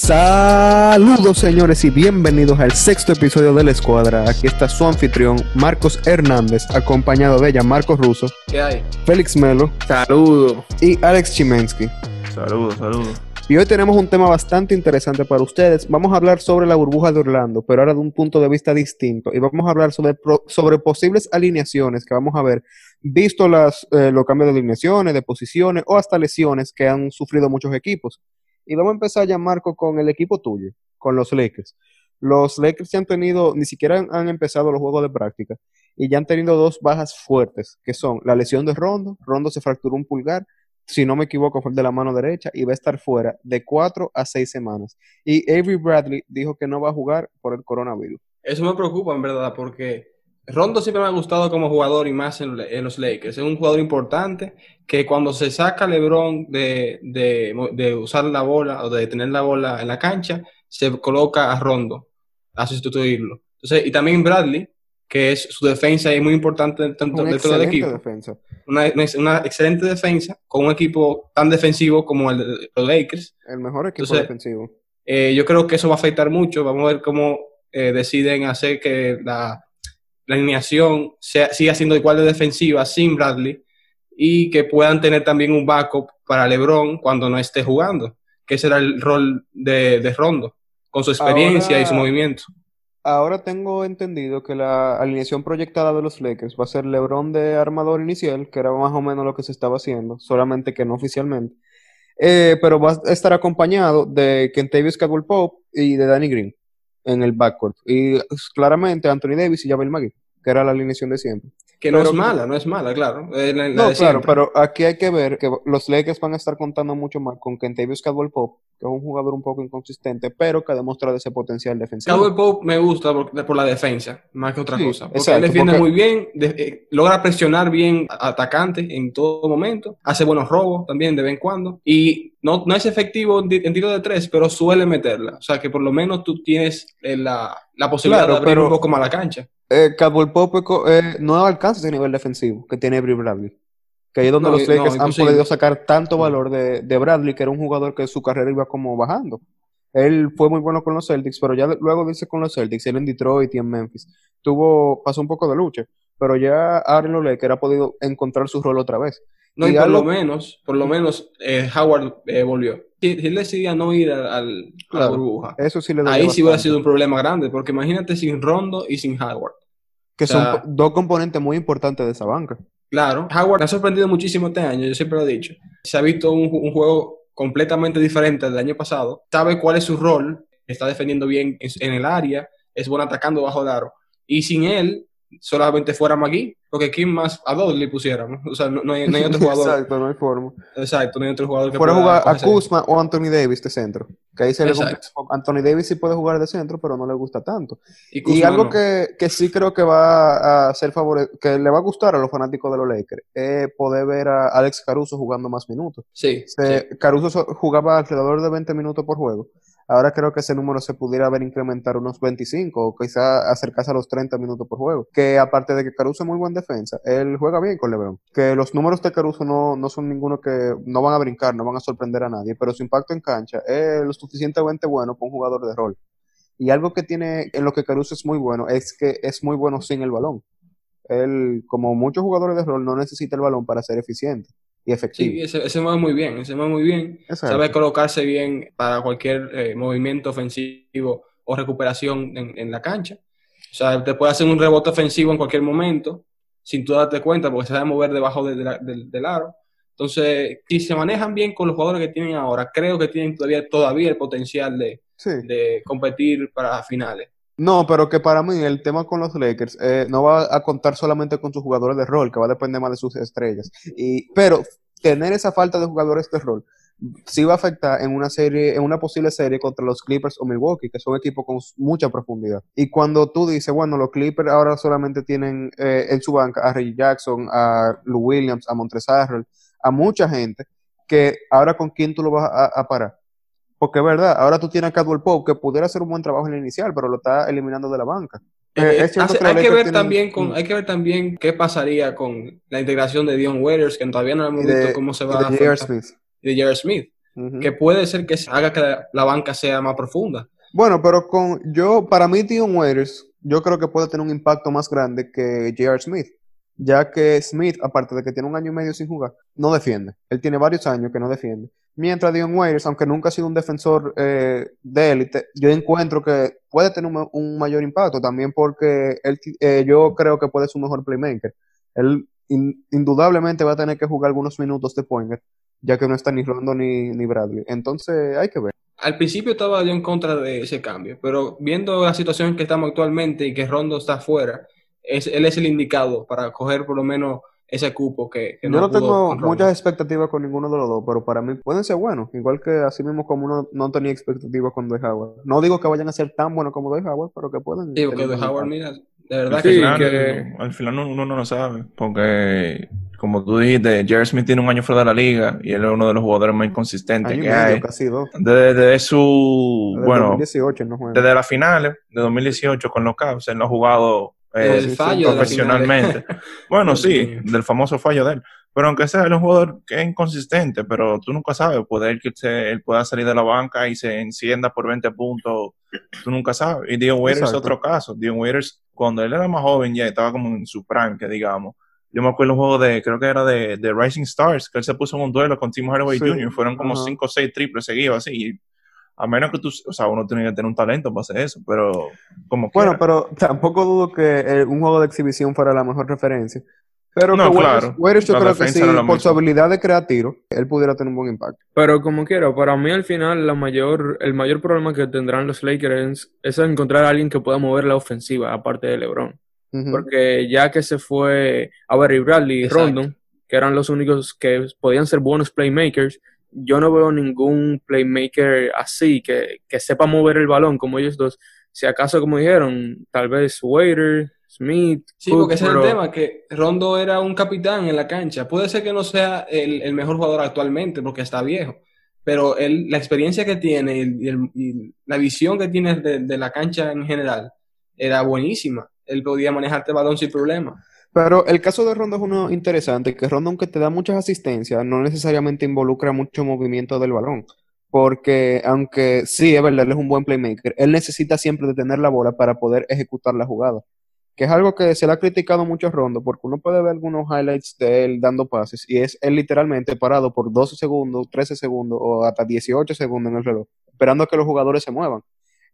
Saludos señores y bienvenidos al sexto episodio de La Escuadra. Aquí está su anfitrión Marcos Hernández, acompañado de ella Marcos Russo, ¿Qué hay? Félix Melo Saludos. y Alex Chimensky. Saludos, saludos. Y hoy tenemos un tema bastante interesante para ustedes. Vamos a hablar sobre la burbuja de Orlando, pero ahora de un punto de vista distinto. Y vamos a hablar sobre, sobre posibles alineaciones que vamos a ver, visto las, eh, los cambios de alineaciones, de posiciones o hasta lesiones que han sufrido muchos equipos. Y vamos a empezar ya, Marco, con el equipo tuyo, con los Lakers. Los Lakers ya han tenido, ni siquiera han, empezado los juegos de práctica, y ya han tenido dos bajas fuertes, que son la lesión de Rondo. Rondo se fracturó un pulgar, si no me equivoco, fue el de la mano derecha y va a estar fuera de cuatro a seis semanas. Y Avery Bradley dijo que no va a jugar por el coronavirus. Eso me preocupa, en verdad, porque Rondo siempre me ha gustado como jugador y más en, en los Lakers. Es un jugador importante que cuando se saca LeBron de, de, de usar la bola o de tener la bola en la cancha, se coloca a Rondo a sustituirlo. Entonces, y también Bradley, que es su defensa y muy importante tanto dentro del equipo. defensa. Una, una- una excelente defensa con un equipo tan defensivo como el de los Lakers. El mejor equipo Entonces, defensivo. Eh, yo creo que eso va a afectar mucho. Vamos a ver cómo eh, deciden hacer que la, la alineación sea, siga siendo igual de defensiva sin Bradley y que puedan tener también un backup para LeBron cuando no esté jugando, que ese era el rol de, de Rondo, con su experiencia Ahora- y su movimiento. Ahora tengo entendido que la alineación proyectada de los Lakers va a ser LeBron de armador inicial, que era más o menos lo que se estaba haciendo, solamente que no oficialmente. Eh, pero va a estar acompañado de Kentavious Caldwell Pope y de Danny Green en el backcourt. Y pues, claramente Anthony Davis y Javel McGee, que era la alineación de siempre. Que no pero- es mala, no es mala, claro. la- la No, claro, siempre. pero aquí hay que ver que los Lakers van a estar contando mucho más con Kentavious Caldwell Pope, que es un jugador un poco inconsistente, pero que ha demostrado ese potencial defensivo. Caldwell Pope me gusta por, por la defensa, más que otra Sí, cosa. Porque exacto, él defiende porque- muy bien, de- eh, logra presionar bien atacantes en todo momento, hace buenos robos también de vez en cuando. Y no, no es efectivo en, ti- en tiro de tres, pero suele meterla. O sea que por lo menos tú tienes eh, la, la posibilidad Claro, de abrir pero- un poco más la cancha. Eh, Caldwell Pope eh, no alcanza ese nivel defensivo que tiene Avery Bradley. Que ahí es donde No, los no, Lakers han podido sacar tanto valor de, de Bradley, que era un jugador que su carrera iba como bajando. Él fue muy bueno con los Celtics, pero ya luego dice con los Celtics, él en Detroit y en Memphis. Tuvo, pasó un poco de lucha, pero ya en los Lakers ha podido encontrar su rol otra vez. No, y, Y por lo menos, por lo menos eh, Howard eh, volvió. Si, si él decidía no ir al, al- a la burbuja, Eso sí le ahí sí hubiera sido un problema grande, porque imagínate sin Rondo y sin Howard. Que o sea- son dos componentes muy importantes de esa banca. Claro, Howard ha sorprendido muchísimo este año, yo siempre lo he dicho. Se ha visto un juego completamente diferente del año pasado. Sabe cuál es su rol, está defendiendo bien en, en el área, es bueno atacando bajo el aro. Y sin él, solamente fuera McGee, porque ¿quién más a dos le pusiéramos? O sea, no, no hay, no hay otro jugador. Exacto, no hay forma. Exacto, no hay otro jugador que Fuera pueda jugar a. Kuzma o Anthony Davis de centro. Que ahí se le. Anthony Davis sí puede jugar de centro, pero no le gusta tanto. Y, algo no. que, que sí creo que va a ser favore que le va a gustar a los fanáticos de los Lakers es poder ver a Alex Caruso jugando más minutos. Sí, Se- sí. Caruso so- jugaba alrededor de 20 minutos por juego. Ahora creo que ese número se pudiera haber incrementar unos 25 o quizá acercarse a los 30 minutos por juego. Que aparte de que Caruso es muy buen defensa, él juega bien con LeBron. Que los números de Caruso no, no son ninguno que no van a brincar, no van a sorprender a nadie, pero su impacto en cancha es lo suficientemente bueno para un jugador de rol. Y algo que tiene en lo que Caruso es muy bueno es que es muy bueno sin el balón. Él, como muchos jugadores de rol, no necesita el balón para ser eficiente y efectivo. Sí, ese, ese mueve muy bien, ese mueve muy bien. Exacto. Sabe colocarse bien para cualquier eh, movimiento ofensivo o recuperación en, en la cancha. O sea, te puede hacer un rebote ofensivo en cualquier momento sin tú darte cuenta porque se sabe mover debajo de- de la- del, del aro. Entonces, si se manejan bien con los jugadores que tienen ahora, creo que tienen todavía, todavía el potencial de, Sí. de competir para finales. No, pero que para mí el tema con los Lakers eh, no va a contar solamente con sus jugadores de rol, que va a depender más de sus estrellas. Y, pero tener esa falta de jugadores de rol sí va a afectar en una serie, en una posible serie contra los Clippers o Milwaukee, que son equipos con mucha profundidad. Y cuando tú dices, bueno, los Clippers ahora solamente tienen eh, en su banca a Reggie Jackson, a Lou Williams, a Montrezl a mucha gente, que ahora con quién tú lo vas a, a parar. Porque es verdad, ahora tú tienes a Caldwell Pope que pudiera hacer un buen trabajo en el inicial, pero lo está eliminando de la banca. Eh, es cierto hace- que los hay, que ver tienen- también con, hay que ver también qué pasaría con la integración de Dion Waiters, que todavía no hemos de- visto cómo se va de a J.R. afectar. Smith. De J.R. Smith. que puede ser que haga que la, banca sea más profunda. Bueno, pero con yo, para mí, Dion Waiters, yo creo que puede tener un impacto más grande que J.R. Smith, ya que Smith, aparte de que tiene un año y medio sin jugar, no defiende. Él tiene varios años que no defiende. Mientras Dion Waiters, aunque nunca ha sido un defensor eh, de élite, yo encuentro que puede tener un, mayor impacto también porque él, eh, yo creo que puede ser un mejor playmaker. Él indudablemente va a tener que jugar algunos minutos de pointer, ya que no está ni Rondo ni, ni Bradley. Entonces hay que ver. Al principio estaba yo en contra de ese cambio, pero viendo la situación que estamos actualmente y que Rondo está afuera, él es el indicado para coger por lo menos ese cupo que, Yo no, tengo muchas expectativas con ninguno de los dos, pero para mí pueden ser buenos. Igual que así mismo como uno no tenía expectativas con De Howard. No digo que vayan a ser tan buenos como De Howard, pero que pueden. Porque De Howard, mira, de verdad que, que, al final uno no lo sabe. Porque, como tú dijiste, Jerry Smith tiene un año fuera de la liga y él es uno de los jugadores más inconsistentes que hay. Casi dos. Desde, su. Desde bueno, 2018 no juega. desde las finales de 2018 con los Cavs, él no ha jugado eh, profesionalmente. bueno, sí, del famoso fallo de él. Pero aunque sea, él es un jugador que es inconsistente, pero tú nunca sabes, puede que él pueda salir de la banca y se encienda por 20 puntos, tú nunca sabes. Y Dion Waiters es otro caso. Dion Waiters, cuando él era más joven ya estaba como en su prime, que digamos. Yo me acuerdo un juego de, creo que era de, de Rising Stars, que él se puso en un duelo con Tim Hardaway Jr., fueron como 5 o 6 triples seguidos así, a menos que tú, o sea, uno tiene que tener un talento para hacer eso, pero como Bueno, pero tampoco dudo que eh, un juego de exhibición fuera la mejor referencia. Pero no, claro. yo creo que sí, por su habilidad de crear tiro, él pudiera tener un buen impacto. Pero como quiera, para mí al final la mayor, el mayor problema que tendrán los Lakers es, encontrar a alguien que pueda mover la ofensiva, aparte de LeBron. Porque ya que se fue a Barry Bradley y Rondon, que eran los únicos que podían ser buenos playmakers, yo no veo ningún playmaker así que, sepa mover el balón como ellos dos. Si acaso, como dijeron, tal vez Waiter, Smith. Sí, porque ese es el tema, que Rondo era un capitán en la cancha. Puede ser que no sea el, mejor jugador actualmente porque está viejo, pero la experiencia que tiene y, la visión que tiene de, de, la cancha en general era buenísima. Él podía manejarte el balón sin problema. Pero el caso de Rondo es uno interesante, que Rondo, aunque te da muchas asistencias, no necesariamente involucra mucho movimiento del balón. Porque, aunque sí, es verdad, él es un buen playmaker, él necesita siempre detener la bola para poder ejecutar la jugada. Que es algo que se le ha criticado mucho a Rondo, porque uno puede ver algunos highlights de él dando pases, y es él literalmente parado por 12 segundos, 13 segundos o hasta 18 segundos en el reloj, esperando a que los jugadores se muevan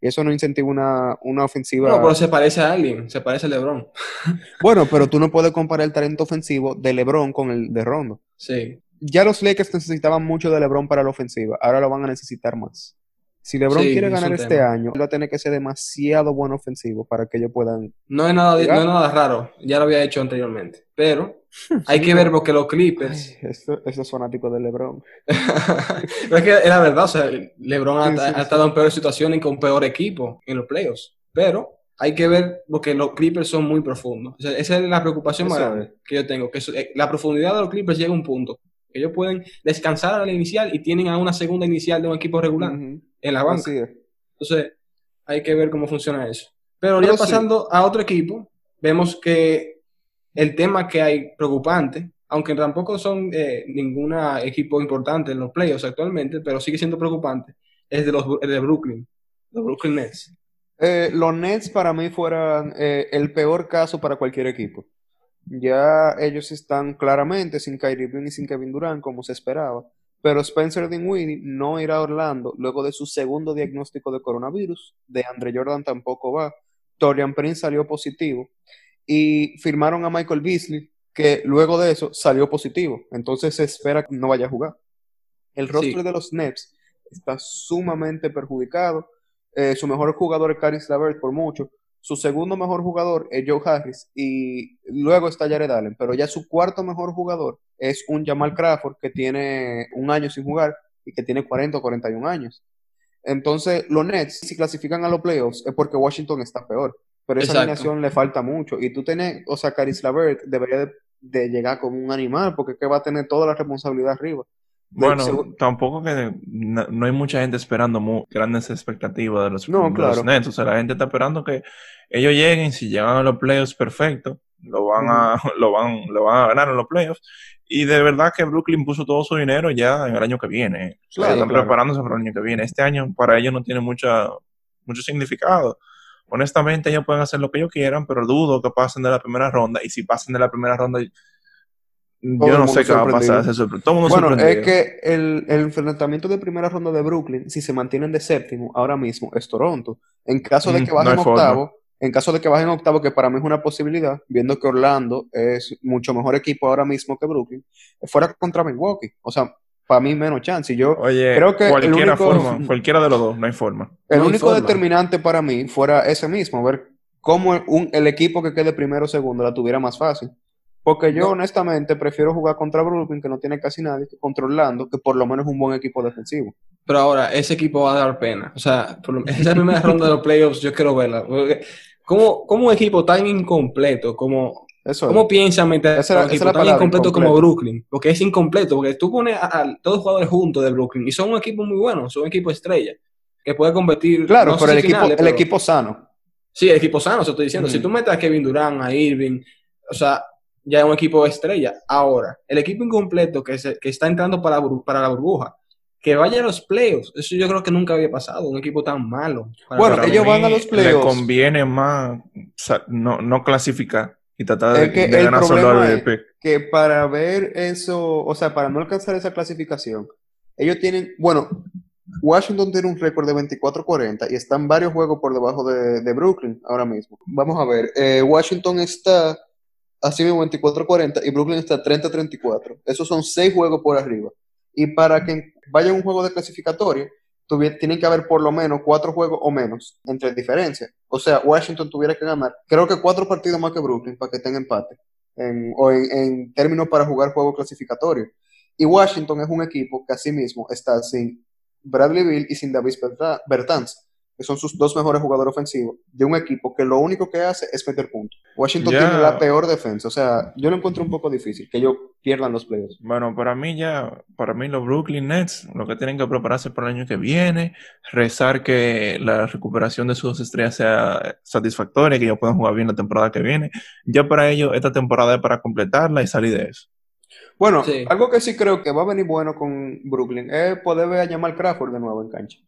eso no incentiva una, una ofensiva. No, pero se parece a alguien, se parece a LeBron. bueno, pero tú no puedes comparar el talento ofensivo de LeBron con el de Rondo. Sí. Ya los Lakers necesitaban mucho de LeBron para la ofensiva, ahora lo van a necesitar más. Si LeBron quiere ganar este año, va a tener que ser demasiado buen ofensivo para que ellos puedan. No es nada, no es nada raro, ya lo había hecho anteriormente. Pero hay que ver porque los Clippers. Eso esos fanáticos de LeBron. es que es la verdad, o sea, LeBron ha, estado en peor situación y con peor equipo en los playoffs. Pero hay que ver porque los Clippers son muy profundos. esa es la preocupación más grande que yo tengo. Que eh, la profundidad de los Clippers llega a un punto. Que ellos pueden descansar a la inicial y tienen a una segunda inicial de un equipo regular en la banca. Entonces, hay que ver cómo funciona eso. Pero ya pasando a otro equipo, vemos que el tema que hay preocupante, aunque tampoco son eh, ningún equipo importante en los playoffs actualmente, pero sigue siendo preocupante, es de los de Brooklyn, los Brooklyn Nets. Eh, los Nets para mí fueran eh, el peor caso para cualquier equipo. Ya ellos están claramente sin Kyrie Irving y sin Kevin Durant como se esperaba. Pero Spencer Dinwiddie no irá a Orlando luego de su segundo diagnóstico de coronavirus. De Andre Jordan tampoco va. Torian Prince salió positivo. Y firmaron a Michael Beasley, que luego de eso salió positivo. Entonces se espera que no vaya a jugar. El rostro de los Nets está sumamente perjudicado. Eh, su mejor jugador es Caris Lavert por mucho. Su segundo mejor jugador es Joe Harris y luego está Jared Allen, pero ya su cuarto mejor jugador es un Jamal Crawford que tiene un año sin jugar y que tiene 40 o 41 años. Entonces, los Nets, si clasifican a los playoffs, es porque Washington está peor. Pero esa alineación le falta mucho. Y tú tenés, o sea, Caris Lavert debería de, llegar como un animal, porque es que va a tener toda la responsabilidad arriba. Bueno, tampoco que no, hay mucha gente esperando grandes expectativas de los, Nets. O sea, la gente está esperando que ellos lleguen, si llegan a los playoffs, perfecto. lo van a, lo van, lo van a ganar en los playoffs. Y de verdad que Brooklyn puso todo su dinero ya en el año que viene. están preparándose para el año que viene. Este año para ellos no tiene mucha, mucho significado. Honestamente, ellos pueden hacer lo que ellos quieran, pero dudo que pasen de la primera ronda. Y si pasen de la primera ronda, yo no sé qué va a pasar. Todo bueno, es que el, el, enfrentamiento de primera ronda de Brooklyn, si se mantienen de séptimo, ahora mismo es Toronto. En caso de que bajen octavo, en caso de que bajen octavo, que para mí es una posibilidad, viendo que Orlando es mucho mejor equipo ahora mismo que Brooklyn, fuera contra Milwaukee. O sea, para mí menos chance. Y yo creo que cualquiera, forma, cualquiera de los dos, no hay forma. El único determinante para mí fuera ese mismo, ver cómo un, el equipo que quede primero o segundo la tuviera más fácil. Porque yo honestamente prefiero jugar contra Brooklyn, que no tiene casi nadie, que contra Orlando, que por lo menos es un buen equipo defensivo. Pero ahora, ese equipo va a dar pena. O sea, esa primera ronda de los playoffs yo quiero verla. ¿Cómo, un equipo tan incompleto como... ¿Cómo piensan meter un equipo tan incompleto como Brooklyn? Porque es incompleto, porque tú pones a, todos los jugadores juntos de Brooklyn y son un equipo muy bueno, son un equipo estrella, que puede competir... Claro, pero el, equipo, el equipo sano. Sí, el equipo sano, eso estoy diciendo. Si tú metes a Kevin Durant, a Irving, o sea, ya es un equipo estrella. Ahora, el equipo incompleto que, se, que está entrando para, para la burbuja, que vaya a los playoffs, eso yo creo que nunca había pasado, un equipo tan malo. Bueno, ellos van a los playoffs. Le conviene más no, no clasificar y tratar de, que ganar Que para ver eso, o sea, para no alcanzar esa clasificación, ellos tienen, bueno, Washington tiene un récord de 24-40 y están varios juegos por debajo de, Brooklyn ahora mismo. Vamos a ver, eh, Washington está así mismo 24-40 y Brooklyn está 30-34. Esos son seis juegos por arriba. Y para que vaya un juego de clasificatoria, tienen que haber por lo menos cuatro juegos o menos entre diferencias. O sea, Washington tuviera que ganar, creo que cuatro partidos más que Brooklyn para que tenga empate. o en, términos para jugar juego clasificatorio. Y Washington es un equipo que así mismo está sin Bradley Bill y sin David Bertans que son sus dos mejores jugadores ofensivos, de un equipo que lo único que hace es meter puntos. Washington tiene la peor defensa, o sea, yo lo encuentro un poco difícil que ellos pierdan los playoffs. Bueno, para mí ya, para mí los Brooklyn Nets, lo que tienen que prepararse para el año que viene, rezar que la recuperación de sus estrellas sea satisfactoria, que ellos puedan jugar bien la temporada que viene. Ya para ellos, esta temporada es para completarla y salir de eso. Bueno, algo que sí creo que va a venir bueno con Brooklyn es poder ver a Jamal Crawford de nuevo en cancha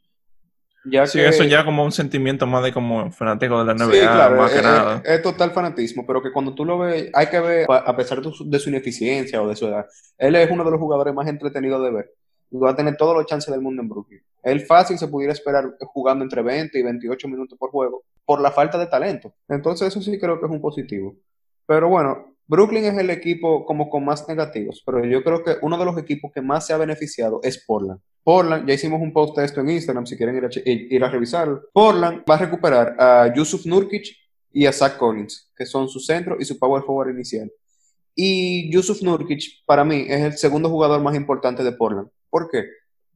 sí, eso ya como un sentimiento más de como fanático de la NBA, más que nada. Es, total fanatismo, pero que cuando tú lo ves, hay que ver, a pesar de su, ineficiencia o de su edad, él es uno de los jugadores más entretenidos de ver. Y va a tener todos los chances del mundo en Brooklyn. Él fácil se pudiera esperar jugando entre 20 y 28 minutos por juego, por la falta de talento. Entonces eso sí creo que es un positivo. Pero bueno, Brooklyn es el equipo como con más negativos, pero yo creo que uno de los equipos que más se ha beneficiado es Portland. Portland, ya hicimos un post de esto en Instagram, si quieren ir a, ir revisarlo. Portland va a recuperar a Yusuf Nurkic y a Zach Collins, que son su centro y su power forward inicial. Y Yusuf Nurkic, para mí, es el segundo jugador más importante de Portland. ¿Por qué?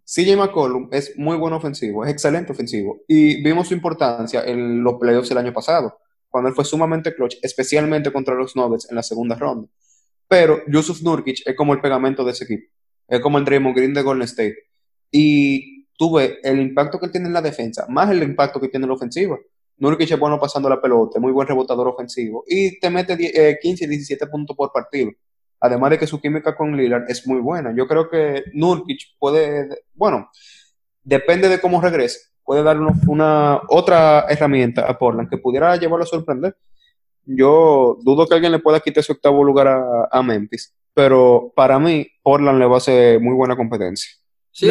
CJ McCollum es muy buen ofensivo, es excelente ofensivo. Y vimos su importancia en los playoffs el año pasado cuando él fue sumamente clutch, especialmente contra los Nuggets en la segunda ronda. Pero Yusuf Nurkic es como el pegamento de ese equipo. Es como el Draymond Green de Golden State. Y tuve el impacto que él tiene en la defensa, más el impacto que tiene en la ofensiva. Nurkic es bueno pasando la pelota, muy buen rebotador ofensivo. Y te mete 15 y 17 puntos por partido. Además de que su química con Lillard es muy buena. Yo creo que Nurkic puede, bueno, depende de cómo regrese puede dar una otra herramienta a Portland que pudiera llevarlo a sorprender. Yo dudo que alguien le pueda quitar su octavo lugar a, Memphis, pero para mí Portland le va a hacer muy buena competencia. Sí,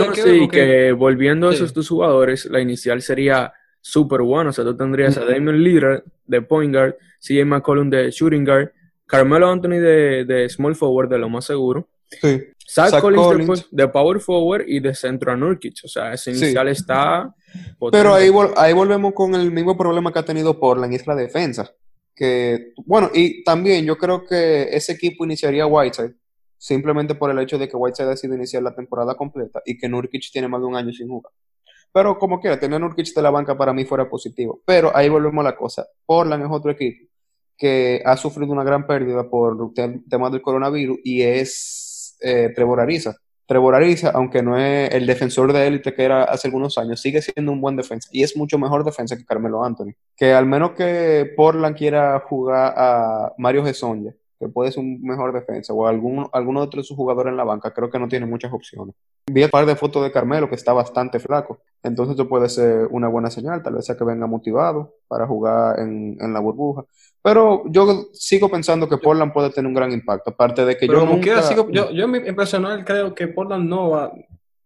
que volviendo a esos dos jugadores, la inicial sería súper buena. O sea, tú tendrías a Damon Lillard de point guard, CJ McCollum de shooting guard, Carmelo Anthony de, de small forward, de lo más seguro. Sí. Zach, Collins, De, power forward y de centro a Nurkic. O sea, ese inicial está. Pero ahí, ahí volvemos con el mismo problema que ha tenido Portland, y es la defensa. Que, bueno, y también yo creo que ese equipo iniciaría Whiteside simplemente por el hecho de que Whiteside ha decidido iniciar la temporada completa y que Nurkic tiene más de un año sin jugar. Pero como quiera, tener Nurkic de la banca para mí fuera positivo. Pero ahí volvemos a la cosa. Portland es otro equipo que ha sufrido una gran pérdida por el tema del coronavirus y es eh, Trevor Ariza. Trevor Ariza, aunque no es el defensor de élite que era hace algunos años, sigue siendo un buen defensa y es mucho mejor defensa que Carmelo Anthony. Que al menos que Portland quiera jugar a Mario Gesonja, que puede ser un mejor defensa, o algún, alguno de sus jugadores en la banca, creo que no tiene muchas opciones. Vi un par de fotos de Carmelo que está bastante flaco, entonces eso puede ser una buena señal, tal vez sea que venga motivado para jugar en, en la burbuja. Pero yo sigo pensando que Portland puede tener un gran impacto, aparte de que yo nunca... sigo, yo, yo en personal creo que Portland no va,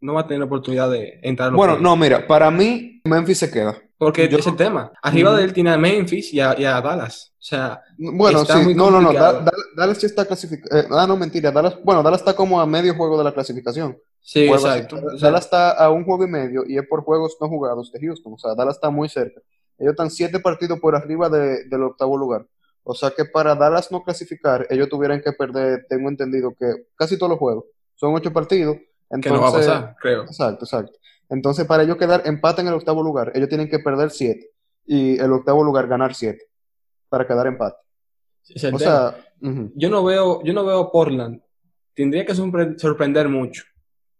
no va a tener la oportunidad de entrar. Bueno, no, mira, para mí Memphis se queda. Porque yo, es el tema. Arriba de él tiene a Memphis y a, Dallas. O sea, bueno, sí, no, no, no, Dallas sí está clasificado. Eh, ah, no, mentira, Dallas, bueno, Dallas está como a medio juego de la clasificación. Sí, exacto. Dallas está a un juego y medio y es por juegos no jugados de Houston. O sea, Dallas está muy cerca. Ellos están siete partidos por arriba del octavo lugar. O sea que para Dallas no clasificar, ellos tuvieran que perder, tengo entendido que casi todos los juegos. Son ocho partidos. Entonces, que no va a pasar, creo. Exacto, exacto. Entonces, para ellos quedar empate en el octavo lugar, ellos tienen que perder siete. Y el octavo lugar ganar siete. Para quedar empate. o sea, yo no veo, yo no veo Portland. Tendría que sorprender mucho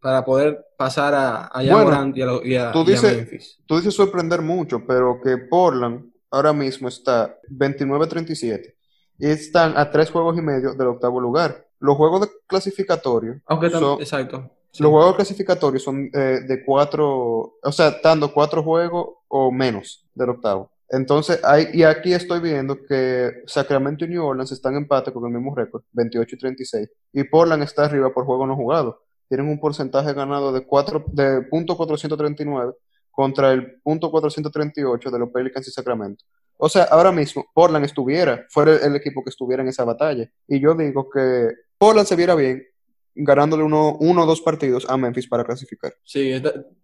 para poder pasar a, a y a, tú dices, Tú dices sorprender mucho, pero que Portland ahora mismo está 29-37 y están a tres juegos y medio del octavo lugar. Los juegos de clasificatorio. Aunque son, exacto. Los juegos clasificatorios son eh, de cuatro, o sea, dando cuatro juegos o menos del octavo. Entonces, hay, y aquí estoy viendo que Sacramento y New Orleans están en empate con el mismo récord, 28 y 36. Y Portland está arriba por juego no jugado tienen un porcentaje ganado de, 4, de .439 contra el .438 de los Pelicans y Sacramento. O sea, ahora mismo Portland estuviera, fuera el equipo que estuviera en esa batalla. Y yo digo que Portland se viera bien ganándole uno, uno o dos partidos a Memphis para clasificar. Sí,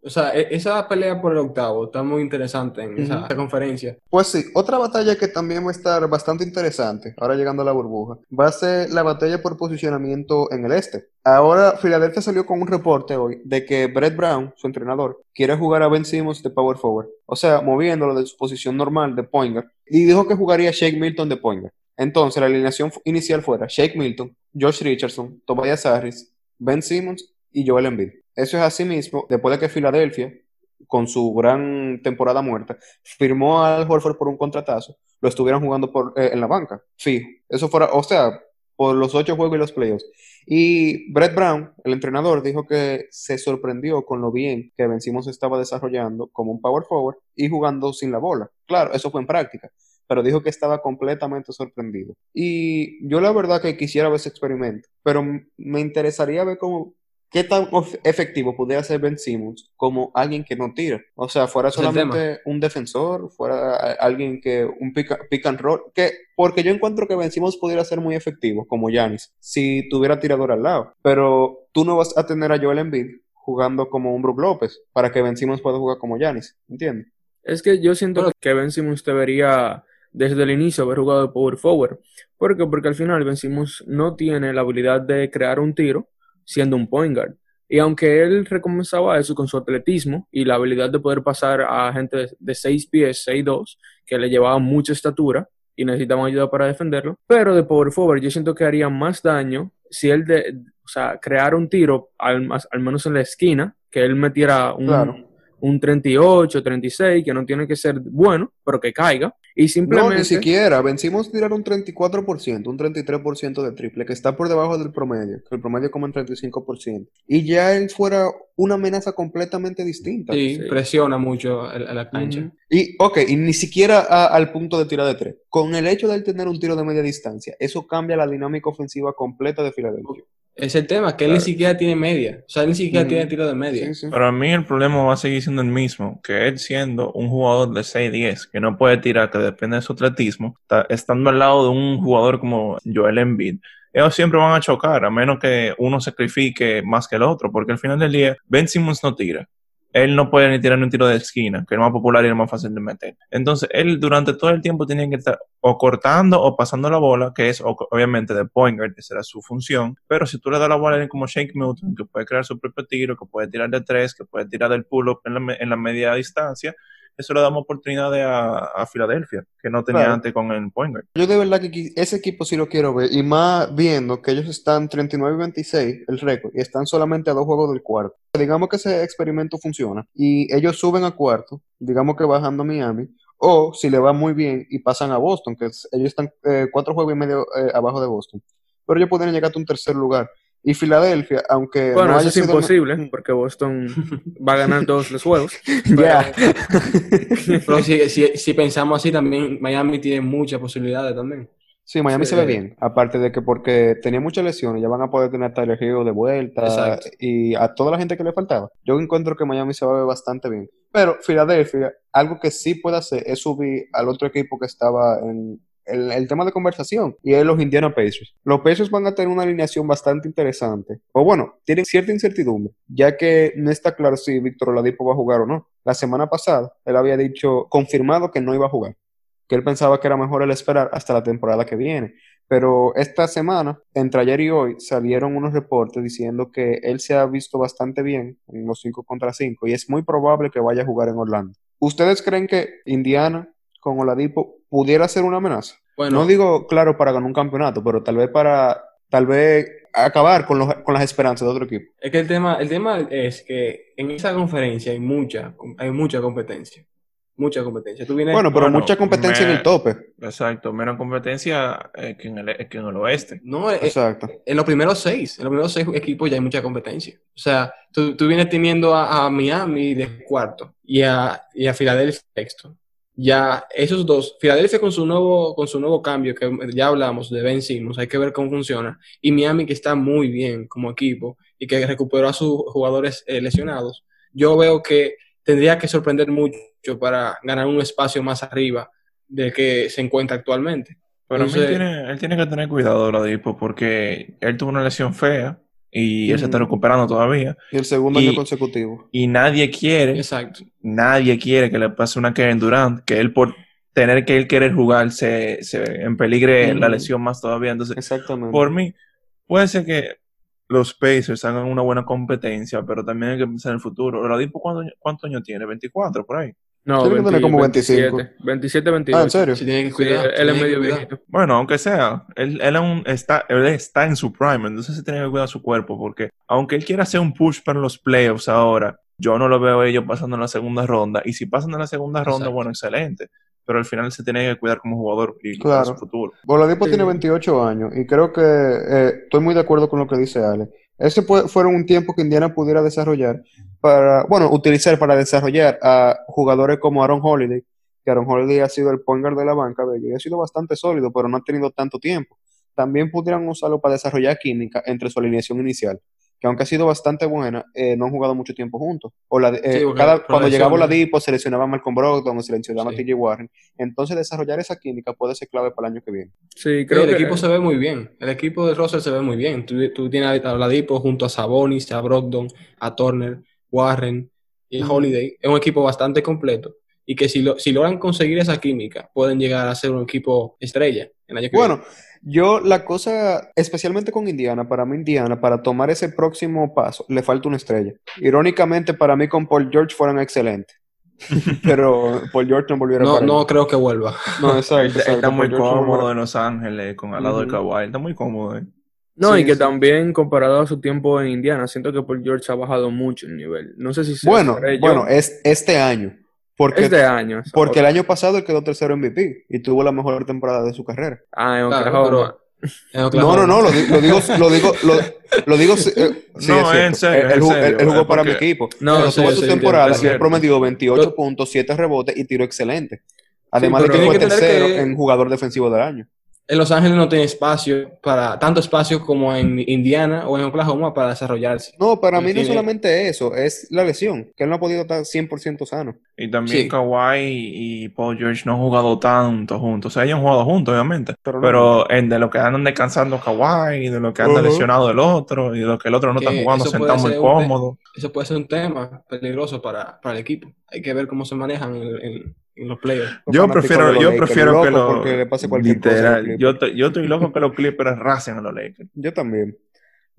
o sea, e, esa pelea por el octavo está muy interesante en esa, conferencia. Pues sí, otra batalla que también va a estar bastante interesante, ahora llegando a la burbuja, va a ser la batalla por posicionamiento en el este. Ahora, Filadelfia salió con un reporte hoy de que Brett Brown, su entrenador, quiere jugar a Ben Simmons de power forward, o sea, moviéndolo de su posición normal de pointer, y dijo que jugaría Shake Milton de pointer. Entonces, la alineación inicial fuera Shake Milton, Josh Richardson, Tobias Harris, Ben Simmons y Joel Embiid. Eso es así mismo, después de que Filadelfia, con su gran temporada muerta, firmó al Horford por un contratazo, lo estuvieron jugando eh, en la banca, fijo. Eso fuera, o sea, por los ocho juegos y los playoffs. Y Brett Brown, el entrenador, dijo que se sorprendió con lo bien que Ben Simmons estaba desarrollando como un power forward y jugando sin la bola. Claro, eso fue en práctica pero dijo que estaba completamente sorprendido. Y yo la verdad que quisiera ver ese experimento, pero me interesaría ver cómo, qué tan efectivo pudiera ser Ben Simmons como alguien que no tira. O sea, fuera solamente un defensor, fuera alguien que un pick, and roll, que porque yo encuentro que Ben Simmons pudiera ser muy efectivo como Yanis si tuviera tirador al lado, pero tú no vas a tener a Joel Embiid jugando como un Brook López para que Ben Simmons pueda jugar como Yanis, ¿entiendes? Es que yo siento que Ben Simmons debería desde el inicio haber jugado de power forward. ¿Por qué? Porque al final Ben Simmons no tiene la habilidad de crear un tiro siendo un point guard. Y aunque él recompensaba eso con su atletismo y la habilidad de poder pasar a gente de 6 pies, 6'2, que le llevaba mucha estatura y necesitaban ayuda para defenderlo, pero de power forward yo siento que haría más daño si él de, o sea, creara un tiro, al, al menos en la esquina, que él metiera un, un 38, 36, que no tiene que ser bueno, pero que caiga. Y simplemente... No, ni siquiera. Vencimos tirar un 34%, un 33% de triple, que está por debajo del promedio, que el promedio es como en 35%. Y ya él fuera una amenaza completamente distinta. Sí, presiona mucho a, la cancha. Y, ok, y ni siquiera al punto de tirar de tres. Con el hecho de él tener un tiro de media distancia, eso cambia la dinámica ofensiva completa de Filadelfia. Es el tema, que él ni siquiera tiene media. O sea, él ni siquiera tiene tiro de media. Para mí el problema va a seguir siendo el mismo, que él siendo un jugador de 6-10, que no puede tirar, que depende de su atletismo, estando al lado de un jugador como Joel Embiid, ellos siempre van a chocar, a menos que uno sacrifique más que el otro, porque al final del día, Ben Simmons no tira él no puede ni tirar un tiro de esquina, que es más popular y es más fácil de meter. Entonces, él durante todo el tiempo tiene que estar o cortando o pasando la bola, que es obviamente de point guard, será su función. Pero si tú le das la bola a él como Shake Milton, que puede crear su propio tiro, que puede tirar de tres, que puede tirar del pull-up en la, media distancia, eso le damos oportunidades a, Filadelfia, que no tenía antes con el point Yo de verdad que ese equipo sí lo quiero ver, y más viendo que ellos están 39 y 26, el récord, y están solamente a dos juegos del cuarto. Digamos que ese experimento funciona, y ellos suben a cuarto, digamos que bajando a Miami, o si le va muy bien y pasan a Boston, que ellos están eh, cuatro juegos y medio eh, abajo de Boston. Pero ellos podrían llegar a un tercer lugar. Y Filadelfia, aunque. Bueno, eso es imposible, porque Boston va a ganar todos los juegos. Ya. Pero, si, pensamos así, también Miami tiene muchas posibilidades también. Sí, Miami se ve bien. Aparte de que porque tenía muchas lesiones, ya van a poder tener a Tyler de vuelta y a toda la gente que le faltaba. Yo encuentro que Miami se va a ver bastante bien. Pero Filadelfia, algo que sí puede hacer es subir al otro equipo que estaba en, el, tema de conversación y es los Indiana Pacers. Los Pacers van a tener una alineación bastante interesante. O bueno, tienen cierta incertidumbre, ya que no está claro si Víctor Oladipo va a jugar o no. La semana pasada él había dicho, confirmado que no iba a jugar, que él pensaba que era mejor el esperar hasta la temporada que viene. Pero esta semana, entre ayer y hoy, salieron unos reportes diciendo que él se ha visto bastante bien en los 5 contra 5 y es muy probable que vaya a jugar en Orlando. ¿Ustedes creen que Indiana con Oladipo pudiera ser una amenaza. Bueno, no digo, claro, para ganar un campeonato, pero tal vez para, tal vez acabar con, los, con las esperanzas de otro equipo. Es que el tema, el tema es que en esa conferencia hay mucha, hay mucha competencia. Mucha competencia. bueno, pero mucha competencia en el tope. Exacto, menos competencia eh, que, en el, que, en el, oeste. No, eh, exacto. En los primeros seis, en los primeros seis equipos ya hay mucha competencia. O sea, tú, tú vienes teniendo a, a, Miami de cuarto y a, y a Filadelfia sexto ya esos dos, Filadelfia con su nuevo, con su nuevo cambio, que ya hablamos de Ben Simmons, hay que ver cómo funciona, y Miami que está muy bien como equipo y que recuperó a sus jugadores eh, lesionados, yo veo que tendría que sorprender mucho para ganar un espacio más arriba del que se encuentra actualmente. Pero él, tiene, él tiene que tener cuidado, Ladipo, porque él tuvo una lesión fea y él se está recuperando todavía. Y el segundo año consecutivo. Y nadie quiere, Exacto. nadie quiere que le pase una Kevin Durant, que él por tener que él querer jugar se, se en peligre la lesión más todavía. Entonces, Exactamente. por mí, puede ser que los Pacers hagan una buena competencia, pero también hay que pensar en el futuro. ¿Oladipo cuántos cuánto años tiene? ¿24 por ahí? No, tiene que tener como 25. 27, 28. Ah, ¿en serio? Sí, tiene que cuidar. él es medio viejito. Bueno, aunque sea, él, él, aún está, él está en su prime, entonces se tiene que cuidar su cuerpo, porque aunque él quiera hacer un push para los playoffs ahora, yo no lo veo a ellos pasando en la segunda ronda. Y si pasan en la segunda ronda, bueno, excelente. Pero al final se tiene que cuidar como jugador y claro. su futuro. Boladipo tiene 28 años y creo que eh, estoy muy de acuerdo con lo que dice Ale. Ese fue, fueron un tiempo que Indiana pudiera desarrollar para, bueno, utilizar para desarrollar a jugadores como Aaron Holiday, que Aaron Holiday ha sido el point de la banca ha sido bastante sólido, pero no ha tenido tanto tiempo. También pudieran usarlo para desarrollar química entre su alineación inicial que aunque ha sido bastante buena, eh, no han jugado mucho tiempo juntos. O la, eh, cuando llegaba la Dipo, seleccionaba a Malcolm Brogdon o seleccionaba a TJ Warren. Entonces, desarrollar esa química puede ser clave para el año que viene. Sí, creo que el equipo se ve muy bien. El equipo de Russell se ve muy bien. Tú, tienes a Dipo junto a Sabonis, a Brogdon, a Turner, Warren y Holiday. Es un equipo bastante completo y que si, lo, si logran conseguir esa química, pueden llegar a ser un equipo estrella en el año que bueno, yo la cosa, especialmente con Indiana, para mí Indiana, para tomar ese próximo paso, le falta una estrella. Irónicamente, para mí con Paul George fueron excelentes. Pero Paul George no volviera no, No creo que vuelva. No, exacto. Está, muy cómodo en Los Ángeles, con al lado de Kawhi. Está muy cómodo. Eh. No, y que también comparado a su tiempo en Indiana, siento que Paul George ha bajado mucho el nivel. No sé si Bueno, bueno, es este año. Porque, este año. Porque el año pasado él quedó tercero MVP y tuvo la mejor temporada de su carrera. Ah, en Oklahoma. No, no, no, lo, digo, lo digo, lo, digo, eh, no, en serio, él, jugó para mi equipo. No, pero tuvo su temporada y él promedió 28 puntos, 7 rebotes y tiró excelente. Además de que fue tercero en jugador defensivo del año en Los Ángeles no tiene espacio para tanto espacio como en Indiana o en Oklahoma para desarrollarse. No, para mí no solamente eso, es la lesión, que él no ha podido estar 100% sano. Y también Kawhi y Paul George no han jugado tanto juntos. O sea, ellos han jugado juntos, obviamente. Pero, en de lo que andan descansando Kawhi, y de lo que anda lesionado el otro, y de lo que el otro no está jugando sentado muy cómodo. Eso puede ser un tema peligroso para, para el equipo. Hay que ver cómo se manejan en los players. Yo prefiero, yo prefiero que lo literal, yo, yo estoy loco que los Clippers racen a los Lakers. Yo también.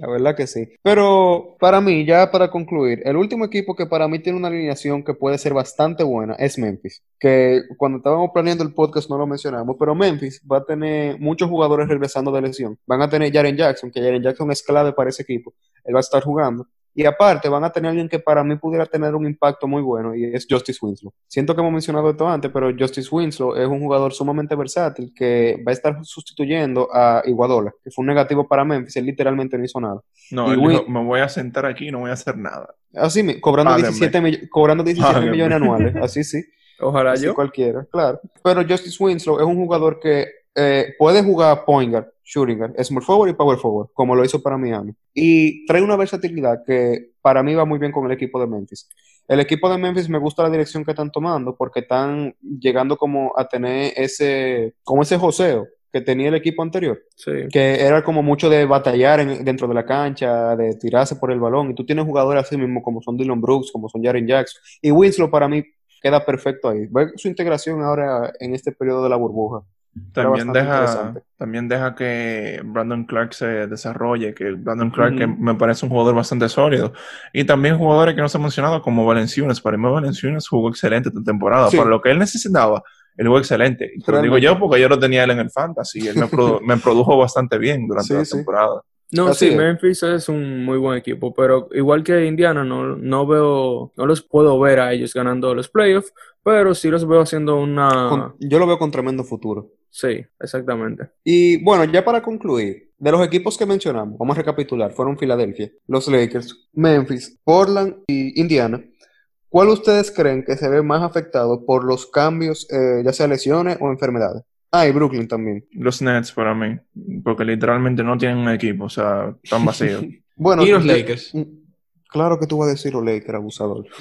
La verdad que sí. Pero para mí, ya para concluir, el último equipo que para mí tiene una alineación que puede ser bastante buena es Memphis. Que cuando estábamos planeando el podcast no lo mencionamos, pero Memphis va a tener muchos jugadores regresando de lesión. Van a tener Jaren Jackson, que Jaren Jackson es clave para ese equipo. Él va a estar jugando. Y aparte, van a tener alguien que para mí pudiera tener un impacto muy bueno y es Justice Winslow. Siento que hemos mencionado esto antes, pero Justice Winslow es un jugador sumamente versátil que va a estar sustituyendo a Iguadola, que fue un negativo para Memphis, él literalmente no hizo nada. No, me voy a sentar aquí y no voy a hacer nada. Así, cobrando 17, cobrando 17 millones anuales, así sí. Ojalá yo. Cualquiera, claro. Pero Justice Winslow es un jugador que eh, puede jugar point guard, shooting guard, small forward y power forward, como lo hizo para Miami. Y trae una versatilidad que para mí va muy bien con el equipo de Memphis. El equipo de Memphis me gusta la dirección que están tomando porque están llegando como a tener ese, como ese joseo que tenía el equipo anterior. Que era como mucho de batallar dentro de la cancha, de tirarse por el balón. Y tú tienes jugadores así mismo como son Dylan Brooks, como son Jaren Jackson. Y Winslow para mí queda perfecto ahí. Ve su integración ahora en este periodo de la burbuja. También deja, también deja que Brandon Clark se desarrolle, que Brandon Clark me parece un jugador bastante sólido. Y también jugadores que no se han mencionado como Valenciunas. Para mí Valenciunas jugó excelente esta temporada. Para lo que él necesitaba, él jugó excelente. Lo digo yo porque yo lo tenía él en el Fantasy. Él me, produjo bastante bien durante la temporada. No, sí, Memphis es un muy buen equipo, pero igual que Indiana, no, no veo, no los puedo ver a ellos ganando los playoffs, pero sí los veo haciendo una... yo lo veo con tremendo futuro. Sí, exactamente. Y bueno, ya para concluir, de los equipos que mencionamos, vamos a recapitular, fueron Filadelfia, los Lakers, Memphis, Portland y Indiana. ¿Cuál ustedes creen que se ve más afectado por los cambios, eh, ya sea lesiones o enfermedades? Ah, y Brooklyn también. Los Nets para mí, porque literalmente no tienen un equipo, o sea, están vacíos. bueno, y los Lakers. Mm, claro que tú vas a decir los Lakers, abusador.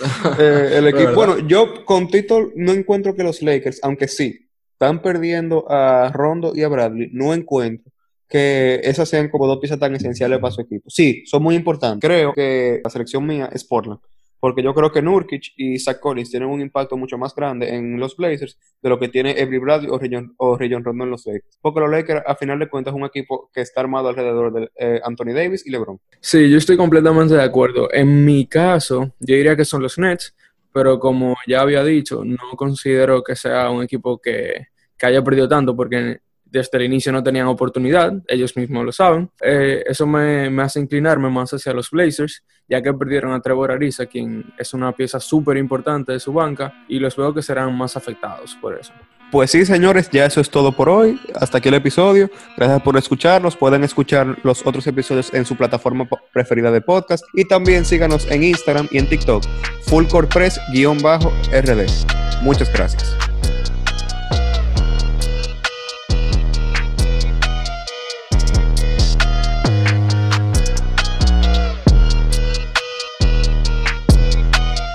Eh, el equipo, bueno, yo con Tito no encuentro que los Lakers, aunque sí, están perdiendo a Rondo y a Bradley, no encuentro que esas sean como dos piezas tan esenciales para su equipo. Sí, son muy importantes. Creo que la selección mía es Portland, porque yo creo que Nurkic y Zach Collins tienen un impacto mucho más grande en los Blazers de lo que tiene Every Bradley o Rayon, o Rondo en los Lakers. Porque los Lakers, a final de cuentas, es un equipo que está armado alrededor de eh, Anthony Davis y LeBron. Sí, yo estoy completamente de acuerdo. En mi caso, yo diría que son los Nets, pero como ya había dicho, no considero que sea un equipo que, haya perdido tanto porque desde el inicio no tenían oportunidad, ellos mismos lo saben. Eh, eso me, hace inclinarme más hacia los Blazers, ya que perdieron a Trevor Ariza, quien es una pieza súper importante de su banca, y los veo que serán más afectados por eso. Pues sí, señores, ya eso es todo por hoy. Hasta aquí el episodio. Gracias por escucharnos. Pueden escuchar los otros episodios en su plataforma preferida de podcast. Y también síganos en Instagram y en TikTok. fullcorepress-rd. Muchas gracias.